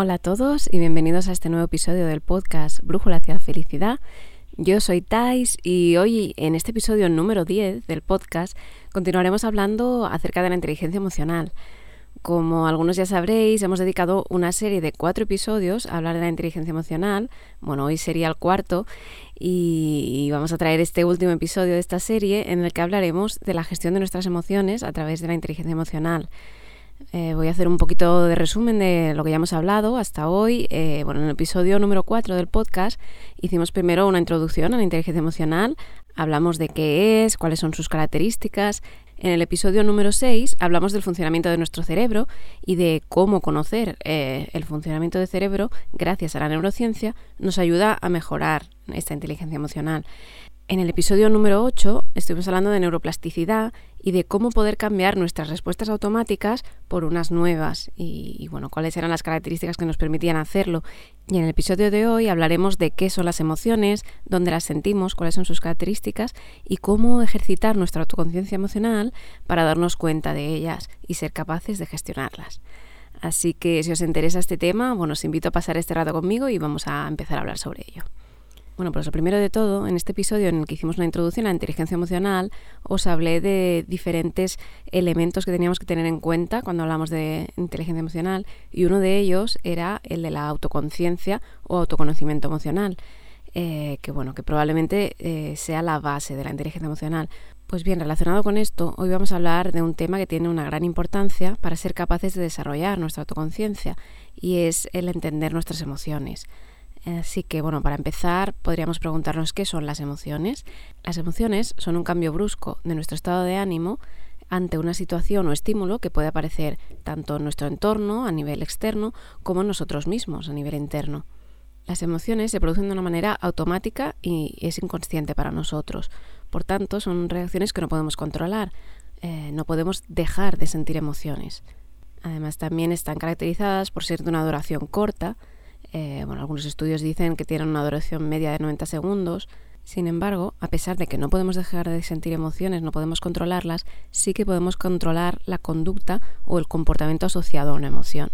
Hola a todos y bienvenidos a este nuevo episodio del podcast Brújula hacia la felicidad. Yo soy Thais y hoy en este episodio número 10 del podcast continuaremos hablando acerca de la inteligencia emocional. Como algunos ya sabréis, hemos dedicado una serie de cuatro episodios a hablar de la inteligencia emocional. Bueno, hoy sería el cuarto y vamos a traer este último episodio de esta serie en el que hablaremos de la gestión de nuestras emociones a través de la inteligencia emocional. Eh, voy a hacer un poquito de resumen de lo que ya hemos hablado hasta hoy. Eh, bueno, en el episodio número 4 del podcast hicimos primero una introducción a la inteligencia emocional, hablamos de qué es, cuáles son sus características, en el episodio número 6 hablamos del funcionamiento de nuestro cerebro y de cómo conocer eh, el funcionamiento del cerebro gracias a la neurociencia nos ayuda a mejorar esta inteligencia emocional. En el episodio número 8 estuvimos hablando de neuroplasticidad y de cómo poder cambiar nuestras respuestas automáticas por unas nuevas y, bueno, cuáles eran las características que nos permitían hacerlo. Y en el episodio de hoy hablaremos de qué son las emociones, dónde las sentimos, cuáles son sus características y cómo ejercitar nuestra autoconciencia emocional para darnos cuenta de ellas y ser capaces de gestionarlas. Así que si os interesa este tema, bueno, os invito a pasar este rato conmigo y vamos a empezar a hablar sobre ello. Bueno, pues lo primero de todo, en este episodio en el que hicimos una introducción a la inteligencia emocional, os hablé de diferentes elementos que teníamos que tener en cuenta cuando hablamos de inteligencia emocional y uno de ellos era el de la autoconciencia o autoconocimiento emocional. Eh, que bueno, que probablemente eh, sea la base de la inteligencia emocional. Pues bien, relacionado con esto, hoy vamos a hablar de un tema que tiene una gran importancia para ser capaces de desarrollar nuestra autoconciencia y es el entender nuestras emociones. Así que, bueno, para empezar, podríamos preguntarnos qué son las emociones. Las emociones son un cambio brusco de nuestro estado de ánimo ante una situación o estímulo que puede aparecer tanto en nuestro entorno, a nivel externo, como en nosotros mismos, a nivel interno. Las emociones se producen de una manera automática y es inconsciente para nosotros. Por tanto, son reacciones que no podemos controlar. Eh, no podemos dejar de sentir emociones. Además, también están caracterizadas por ser de una duración corta, eh, bueno, algunos estudios dicen que tienen una duración media de 90 segundos. Sin embargo, a pesar de que no podemos dejar de sentir emociones, no podemos controlarlas, sí que podemos controlar la conducta o el comportamiento asociado a una emoción.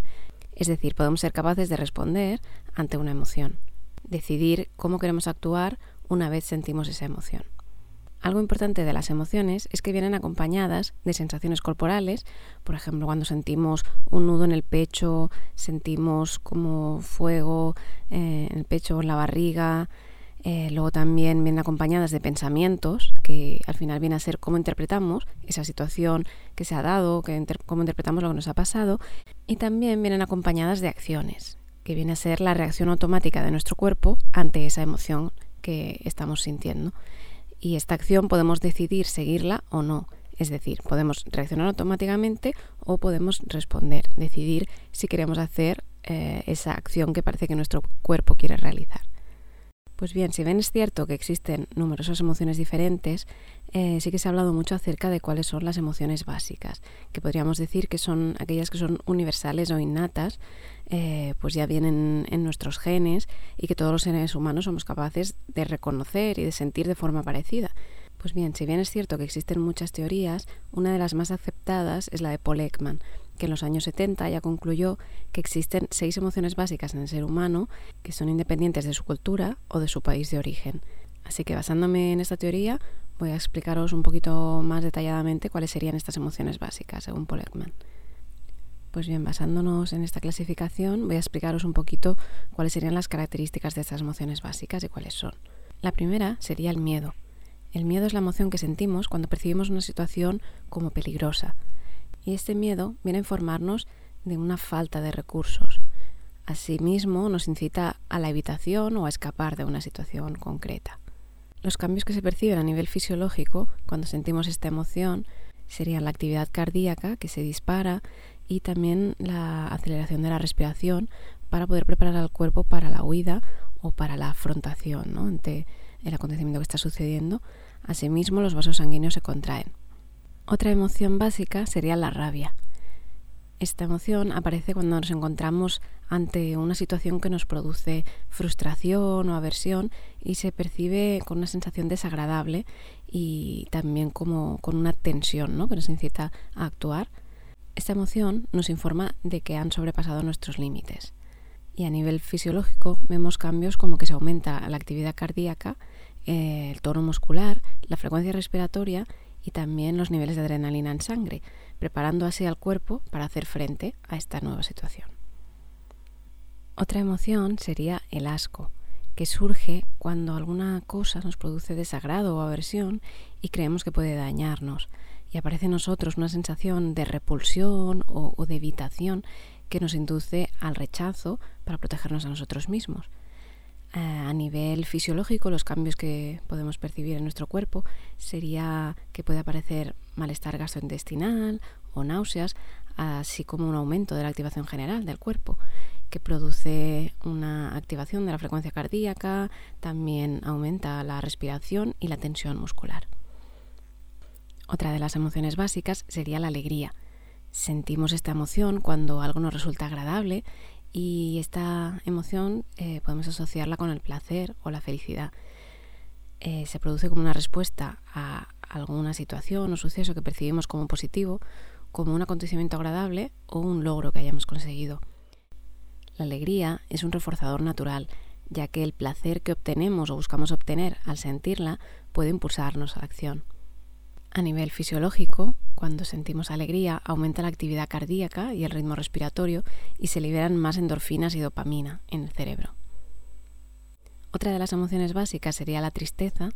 Es decir, podemos ser capaces de responder ante una emoción, decidir cómo queremos actuar una vez sentimos esa emoción. Algo importante de las emociones es que vienen acompañadas de sensaciones corporales, por ejemplo, cuando sentimos un nudo en el pecho, sentimos como fuego eh, en el pecho o en la barriga, eh, luego también vienen acompañadas de pensamientos, que al final viene a ser cómo interpretamos esa situación que se ha dado, cómo interpretamos lo que nos ha pasado, y también vienen acompañadas de acciones, que viene a ser la reacción automática de nuestro cuerpo ante esa emoción que estamos sintiendo y esta acción podemos decidir seguirla o no. Es decir, podemos reaccionar automáticamente o podemos responder, decidir si queremos hacer eh, esa acción que parece que nuestro cuerpo quiere realizar. Pues bien, si bien es cierto que existen numerosas emociones diferentes, eh, sí que se ha hablado mucho acerca de cuáles son las emociones básicas, que podríamos decir que son aquellas que son universales o innatas, eh, pues ya vienen en nuestros genes y que todos los seres humanos somos capaces de reconocer y de sentir de forma parecida. Pues bien, si bien es cierto que existen muchas teorías, una de las más aceptadas es la de Paul Ekman, que en los años 70 ya concluyó que existen seis emociones básicas en el ser humano que son independientes de su cultura o de su país de origen. Así que basándome en esta teoría, voy a explicaros un poquito más detalladamente cuáles serían estas emociones básicas, según Paul. Pues bien, basándonos en esta clasificación, voy a explicaros un poquito cuáles serían las características de estas emociones básicas y cuáles son. La primera sería el miedo. El miedo es la emoción que sentimos cuando percibimos una situación como peligrosa. Y este miedo viene a informarnos de una falta de recursos. Asimismo, nos incita a la evitación o a escapar de una situación concreta. Los cambios que se perciben a nivel fisiológico cuando sentimos esta emoción serían la actividad cardíaca que se dispara y también la aceleración de la respiración para poder preparar al cuerpo para la huida o para la afrontación ante el acontecimiento que está sucediendo. Asimismo, los vasos sanguíneos se contraen. Otra emoción básica sería la rabia. Esta emoción aparece cuando nos encontramos ante una situación que nos produce frustración o aversión y se percibe con una sensación desagradable y también como con una tensión ¿no? que nos incita a actuar. Esta emoción nos informa de que han sobrepasado nuestros límites. Y a nivel fisiológico vemos cambios como que se aumenta la actividad cardíaca, el tono muscular, la frecuencia respiratoria y también los niveles de adrenalina en sangre, preparando así al cuerpo para hacer frente a esta nueva situación. Otra emoción sería el asco, que surge cuando alguna cosa nos produce desagrado o aversión y creemos que puede dañarnos, y aparece en nosotros una sensación de repulsión o, de evitación que nos induce al rechazo para protegernos a nosotros mismos. Eh, a nivel fisiológico, los cambios que podemos percibir en nuestro cuerpo sería que puede aparecer malestar gastrointestinal o náuseas, así como un aumento de la activación general del cuerpo, que produce una activación de la frecuencia cardíaca, también aumenta la respiración y la tensión muscular. Otra de las emociones básicas sería la alegría. Sentimos esta emoción cuando algo nos resulta agradable y esta emoción eh, podemos asociarla con el placer o la felicidad. Eh, se produce como una respuesta a alguna situación o suceso que percibimos como positivo, como un acontecimiento agradable o un logro que hayamos conseguido. La alegría es un reforzador natural, ya que el placer que obtenemos o buscamos obtener al sentirla puede impulsarnos a la acción. A nivel fisiológico, cuando sentimos alegría, aumenta la actividad cardíaca y el ritmo respiratorio y se liberan más endorfinas y dopamina en el cerebro. Otra de las emociones básicas sería la tristeza,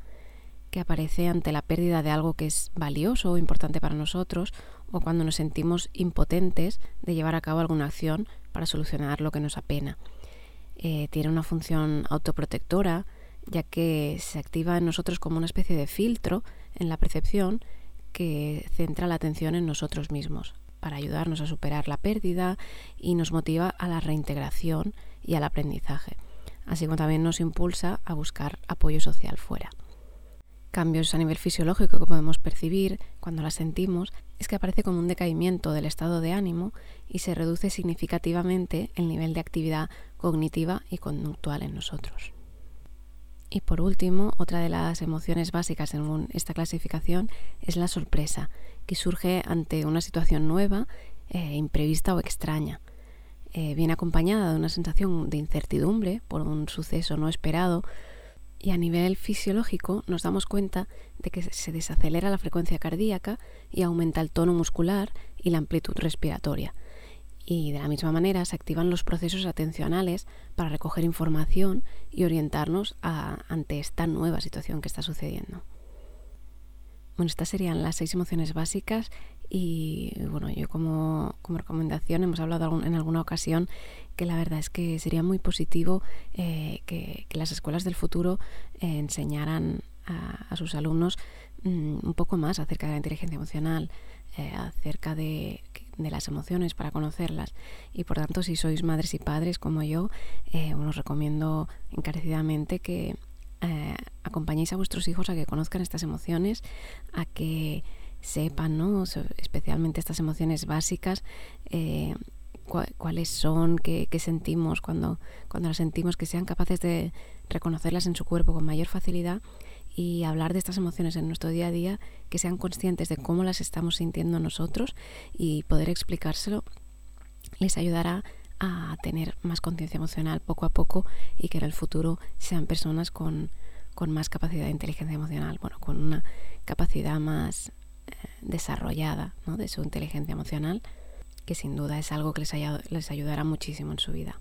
que aparece ante la pérdida de algo que es valioso o importante para nosotros o cuando nos sentimos impotentes de llevar a cabo alguna acción para solucionar lo que nos apena. Eh, tiene una función autoprotectora, ya que se activa en nosotros como una especie de filtro en la percepción que centra la atención en nosotros mismos para ayudarnos a superar la pérdida y nos motiva a la reintegración y al aprendizaje, así como también nos impulsa a buscar apoyo social fuera. Cambios a nivel fisiológico que podemos percibir cuando la sentimos es que aparece como un decaimiento del estado de ánimo y se reduce significativamente el nivel de actividad cognitiva y conductual en nosotros. Y por último, otra de las emociones básicas según esta clasificación es la sorpresa, que surge ante una situación nueva, eh, imprevista o extraña. Eh, viene acompañada de una sensación de incertidumbre por un suceso no esperado y a nivel fisiológico nos damos cuenta de que se desacelera la frecuencia cardíaca y aumenta el tono muscular y la amplitud respiratoria y de la misma manera se activan los procesos atencionales para recoger información y orientarnos ante esta nueva situación que está sucediendo. Bueno, estas serían las seis emociones básicas y bueno, yo como, recomendación hemos hablado en alguna ocasión que la verdad es que sería muy positivo eh, que, las escuelas del futuro eh, enseñaran a, sus alumnos mm, un poco más acerca de la inteligencia emocional, eh, acerca de, las emociones para conocerlas. Y por tanto, si sois madres y padres como yo, eh, os recomiendo encarecidamente que eh, acompañéis a vuestros hijos a que conozcan estas emociones, a que sepan, ¿no? especialmente estas emociones básicas, cuáles son, qué, sentimos cuando, cuando las sentimos, que sean capaces de reconocerlas en su cuerpo con mayor facilidad y hablar de estas emociones en nuestro día a día, que sean conscientes de cómo las estamos sintiendo nosotros y poder explicárselo, les ayudará a tener más conciencia emocional poco a poco y que en el futuro sean personas con, más capacidad de inteligencia emocional, bueno, con una capacidad más eh, desarrollada de su inteligencia emocional, que sin duda es algo que les, les ayudará muchísimo en su vida.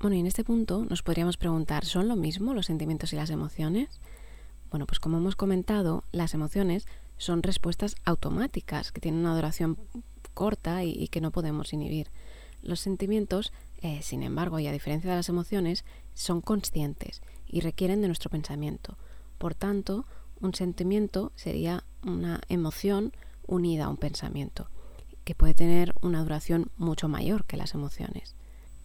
Bueno, y en este punto nos podríamos preguntar, ¿son lo mismo los sentimientos y las emociones? Bueno, pues como hemos comentado, las emociones son respuestas automáticas que tienen una duración corta y, que no podemos inhibir. Los sentimientos, eh, sin embargo, y a diferencia de las emociones, son conscientes y requieren de nuestro pensamiento. Por tanto, un sentimiento sería una emoción unida a un pensamiento, que puede tener una duración mucho mayor que las emociones.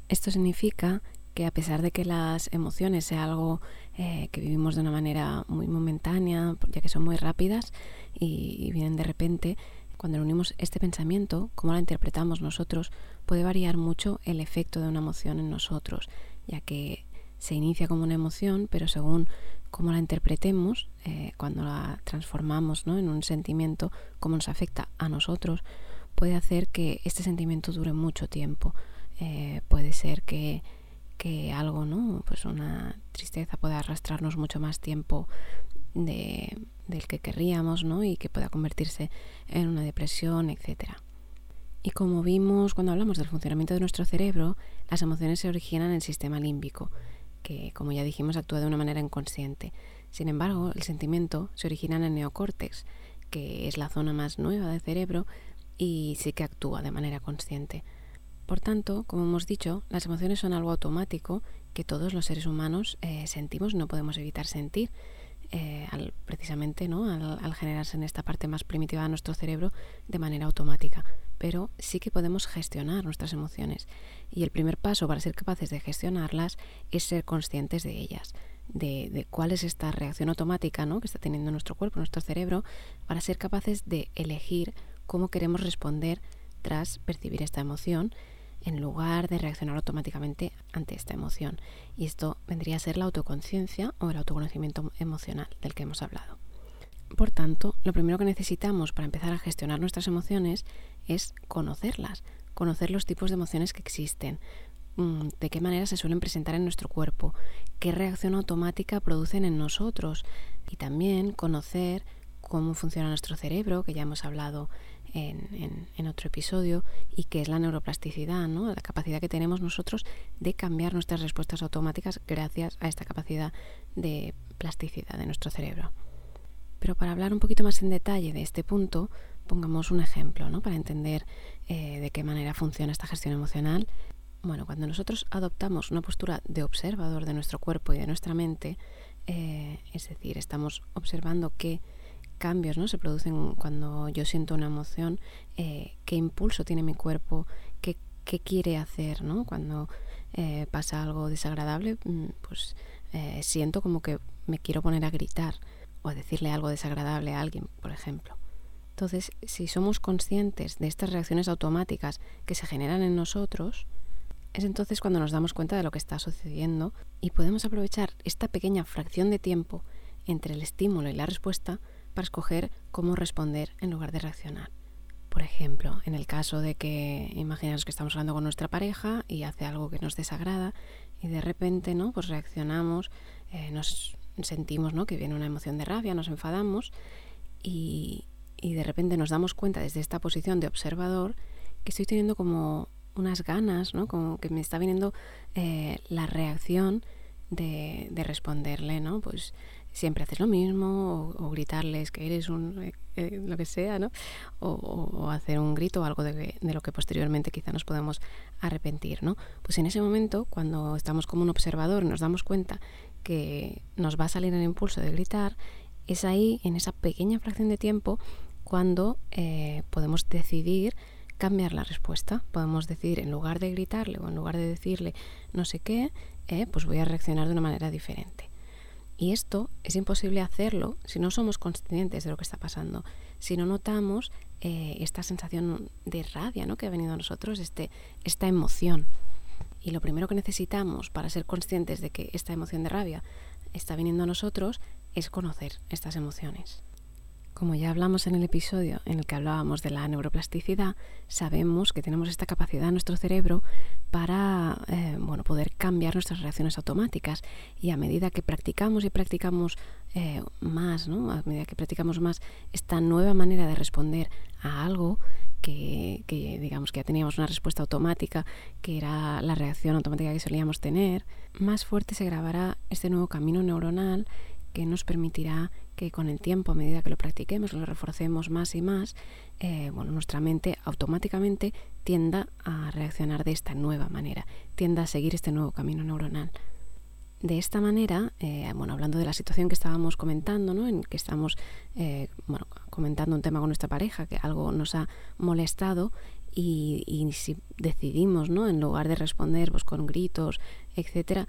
Esto significa que a pesar de que las emociones sea algo eh, que vivimos de una manera muy momentánea, ya que son muy rápidas y, vienen de repente, Cuando unimos este pensamiento, cómo la interpretamos nosotros, puede variar mucho el efecto de una emoción en nosotros, ya que se inicia como una emoción, pero según cómo la interpretemos, eh, cuando la transformamos ¿no? en un sentimiento, cómo nos afecta a nosotros, puede hacer que este sentimiento dure mucho tiempo. Eh, puede ser que, que, algo, ¿no? Pues una tristeza pueda arrastrarnos mucho más tiempo de, del que querríamos, ¿no? Y que pueda convertirse en una depresión, etcétera. Y como vimos cuando hablamos del funcionamiento de nuestro cerebro, las emociones se originan en el sistema límbico, que, como ya dijimos, actúa de una manera inconsciente. Sin embargo, el sentimiento se origina en el neocórtex, que es la zona más nueva del cerebro y sí que actúa de manera consciente. Por tanto, como hemos dicho, las emociones son algo automático que todos los seres humanos eh, sentimos, no podemos evitar sentir, eh, precisamente ¿no? al, generarse en esta parte más primitiva de nuestro cerebro de manera automática. Pero sí que podemos gestionar nuestras emociones. Y el primer paso para ser capaces de gestionarlas es ser conscientes de ellas, de, cuál es esta reacción automática ¿no? que está teniendo nuestro cuerpo, nuestro cerebro, para ser capaces de elegir cómo queremos responder tras percibir esta emoción en lugar de reaccionar automáticamente ante esta emoción. Y esto vendría a ser la autoconciencia o el autoconocimiento emocional del que hemos hablado. Por tanto, lo primero que necesitamos para empezar a gestionar nuestras emociones es conocerlas, conocer los tipos de emociones que existen, mm, de qué manera se suelen presentar en nuestro cuerpo, qué reacción automática producen en nosotros y también conocer cómo funciona nuestro cerebro, que ya hemos hablado en, otro episodio, y que es la neuroplasticidad, la capacidad que tenemos nosotros de cambiar nuestras respuestas automáticas gracias a esta capacidad de plasticidad de nuestro cerebro. Pero para hablar un poquito más en detalle de este punto, pongamos un ejemplo para entender eh, de qué manera funciona esta gestión emocional. Bueno, cuando nosotros adoptamos una postura de observador de nuestro cuerpo y de nuestra mente, eh, es decir, estamos observando que cambios ¿no? se producen cuando yo siento una emoción, eh, qué impulso tiene mi cuerpo, qué, qué quiere hacer, ¿no? Cuando eh, pasa algo desagradable, mm, pues eh, siento como que me quiero poner a gritar o a decirle algo desagradable a alguien, por ejemplo. Entonces, si somos conscientes de estas reacciones automáticas que se generan en nosotros, es entonces cuando nos damos cuenta de lo que está sucediendo y podemos aprovechar esta pequeña fracción de tiempo entre el estímulo y la respuesta para escoger cómo responder en lugar de reaccionar. Por ejemplo, en el caso de que imaginaos que estamos hablando con nuestra pareja y hace algo que nos desagrada y de repente no, pues reaccionamos, eh, nos sentimos ¿no? que viene una emoción de rabia, nos enfadamos y, de repente nos damos cuenta desde esta posición de observador que estoy teniendo como unas ganas, ¿no? como que me está viniendo eh, la reacción de, de responderle, ¿no? Pues siempre haces lo mismo o, gritarles que eres un eh, eh, lo que sea, ¿no? O, hacer un grito o algo de, lo que posteriormente quizá nos podemos arrepentir, ¿no? Pues en ese momento, cuando estamos como un observador, nos damos cuenta que nos va a salir el impulso de gritar, es ahí, en esa pequeña fracción de tiempo, cuando eh, podemos decidir cambiar la respuesta. Podemos decir, en lugar de gritarle o en lugar de decirle no sé qué, pues voy a reaccionar de una manera diferente. Y esto es imposible hacerlo si no somos conscientes de lo que está pasando, si no notamos eh, esta sensación de rabia ¿no? que ha venido a nosotros, este, esta emoción. Y lo primero que necesitamos para ser conscientes de que esta emoción de rabia está viniendo a nosotros es conocer estas emociones. Como ya hablamos en el episodio en el que hablábamos de la neuroplasticidad, sabemos que tenemos esta capacidad en nuestro cerebro para eh, bueno, poder cambiar nuestras reacciones automáticas y a medida que practicamos y practicamos eh, más, ¿no? a medida que practicamos más esta nueva manera de responder a algo, que, que, digamos que ya teníamos una respuesta automática, que era la reacción automática que solíamos tener, más fuerte se grabará este nuevo camino neuronal que nos permitirá que con el tiempo, a medida que lo practiquemos, lo reforcemos más y más, eh, bueno, nuestra mente automáticamente tienda a reaccionar de esta nueva manera, tienda a seguir este nuevo camino neuronal. De esta manera, eh, bueno, hablando de la situación que estábamos comentando, ¿no? en que estamos eh, bueno, comentando un tema con nuestra pareja, que algo nos ha molestado, y, y, si decidimos, ¿no? En lugar de responder pues, con gritos, etcétera,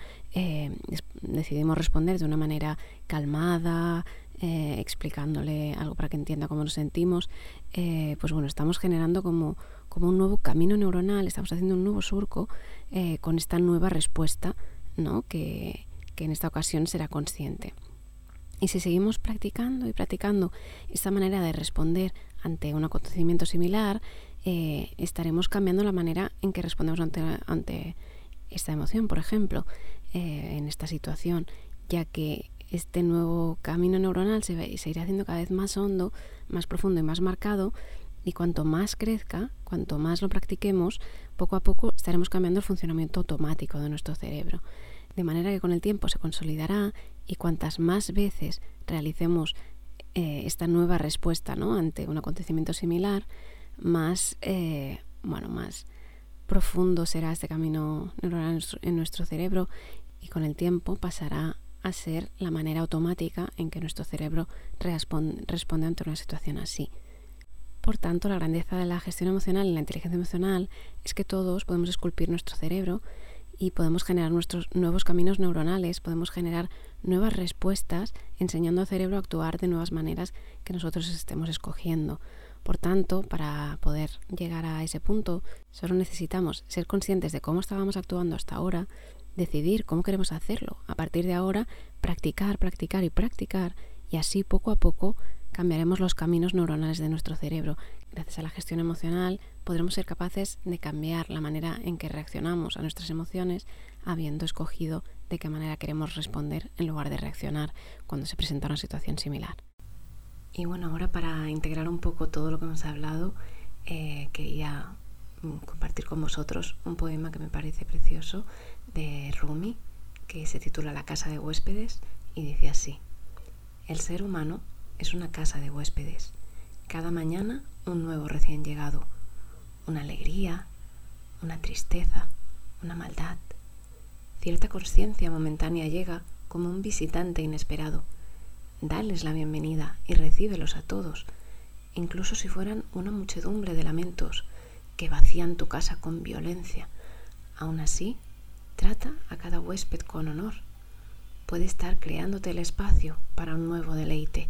decidimos responder de una manera calmada, eh, explicándole algo para que entienda cómo nos sentimos, eh, pues bueno, estamos generando como, como un nuevo camino neuronal, estamos haciendo un nuevo surco eh, con esta nueva respuesta, ¿no? Que, que en esta ocasión será consciente. Y si seguimos practicando y practicando esta manera de responder ante un acontecimiento similar, estaremos cambiando la manera en que respondemos ante, esta emoción, por ejemplo, en esta situación, ya que este nuevo camino neuronal se, se irá haciendo cada vez más hondo, más profundo y más marcado. Y cuanto más crezca, cuanto más lo practiquemos, poco a poco estaremos cambiando el funcionamiento automático de nuestro cerebro. De manera que con el tiempo se consolidará y cuantas más veces realicemos eh, esta nueva respuesta ¿no? ante un acontecimiento similar, más, eh, bueno, más profundo será este camino neuronal en nuestro cerebro y con el tiempo pasará a ser la manera automática en que nuestro cerebro responde, ante una situación así. Por tanto, la grandeza de la gestión emocional y la inteligencia emocional es que todos podemos esculpir nuestro cerebro y podemos generar nuestros nuevos caminos neuronales, podemos generar nuevas respuestas enseñando al cerebro a actuar de nuevas maneras que nosotros estemos escogiendo. Por tanto, para poder llegar a ese punto, solo necesitamos ser conscientes de cómo estábamos actuando hasta ahora decidir cómo queremos hacerlo. A partir de ahora, practicar, practicar y practicar y así poco a poco cambiaremos los caminos neuronales de nuestro cerebro. Gracias a la gestión emocional podremos ser capaces de cambiar la manera en que reaccionamos a nuestras emociones habiendo escogido de qué manera queremos responder en lugar de reaccionar cuando se presenta una situación similar. Y bueno, ahora para integrar un poco todo lo que hemos hablado, eh, quería mm, compartir con vosotros un poema que me parece precioso de Rumi que se titula La casa de huéspedes y dice así, el ser humano es una casa de huéspedes, cada mañana un nuevo recién llegado, una alegría, una tristeza, una maldad. Cierta conciencia momentánea llega como un visitante inesperado. Dales la bienvenida y recíbelos a todos, incluso si fueran una muchedumbre de lamentos que vacían tu casa con violencia. Aún así, Trata a cada huésped con honor. Puede estar creándote el espacio para un nuevo deleite,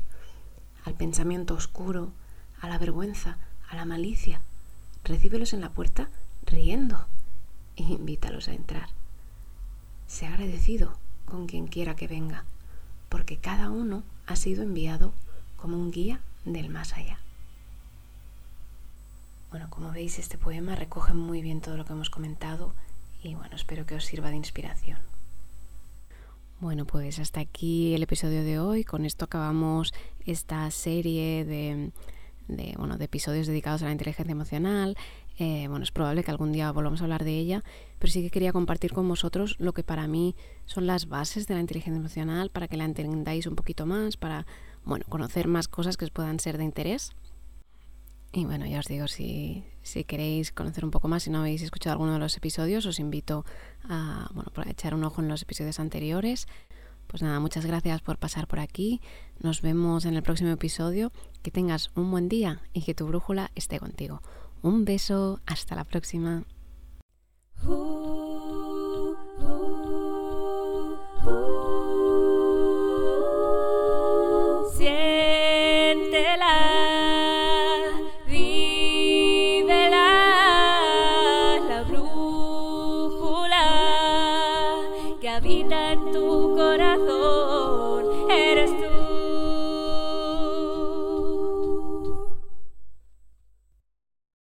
al pensamiento oscuro, a la vergüenza, a la malicia. Recíbelos en la puerta riendo e invítalos a entrar. Sé agradecido con quien quiera que venga, porque cada uno ha sido enviado como un guía del más allá. Bueno, como veis, este poema recoge muy bien todo lo que hemos comentado y bueno, espero que os sirva de inspiración. Bueno, pues hasta aquí el episodio de hoy. Con esto acabamos esta serie de, bueno, de episodios dedicados a la inteligencia emocional. Eh, bueno, es probable que algún día volvamos a hablar de ella, pero sí que quería compartir con vosotros lo que para mí son las bases de la inteligencia emocional para que la entendáis un poquito más, para bueno, conocer más cosas que os puedan ser de interés. Y bueno, ya os digo, si, si queréis conocer un poco más, si no habéis escuchado alguno de los episodios, os invito a, bueno, a echar un ojo en los episodios anteriores. Pues nada, muchas gracias por pasar por aquí. Nos vemos en el próximo episodio. Que tengas un buen día y que tu brújula esté contigo. Un beso, hasta la próxima.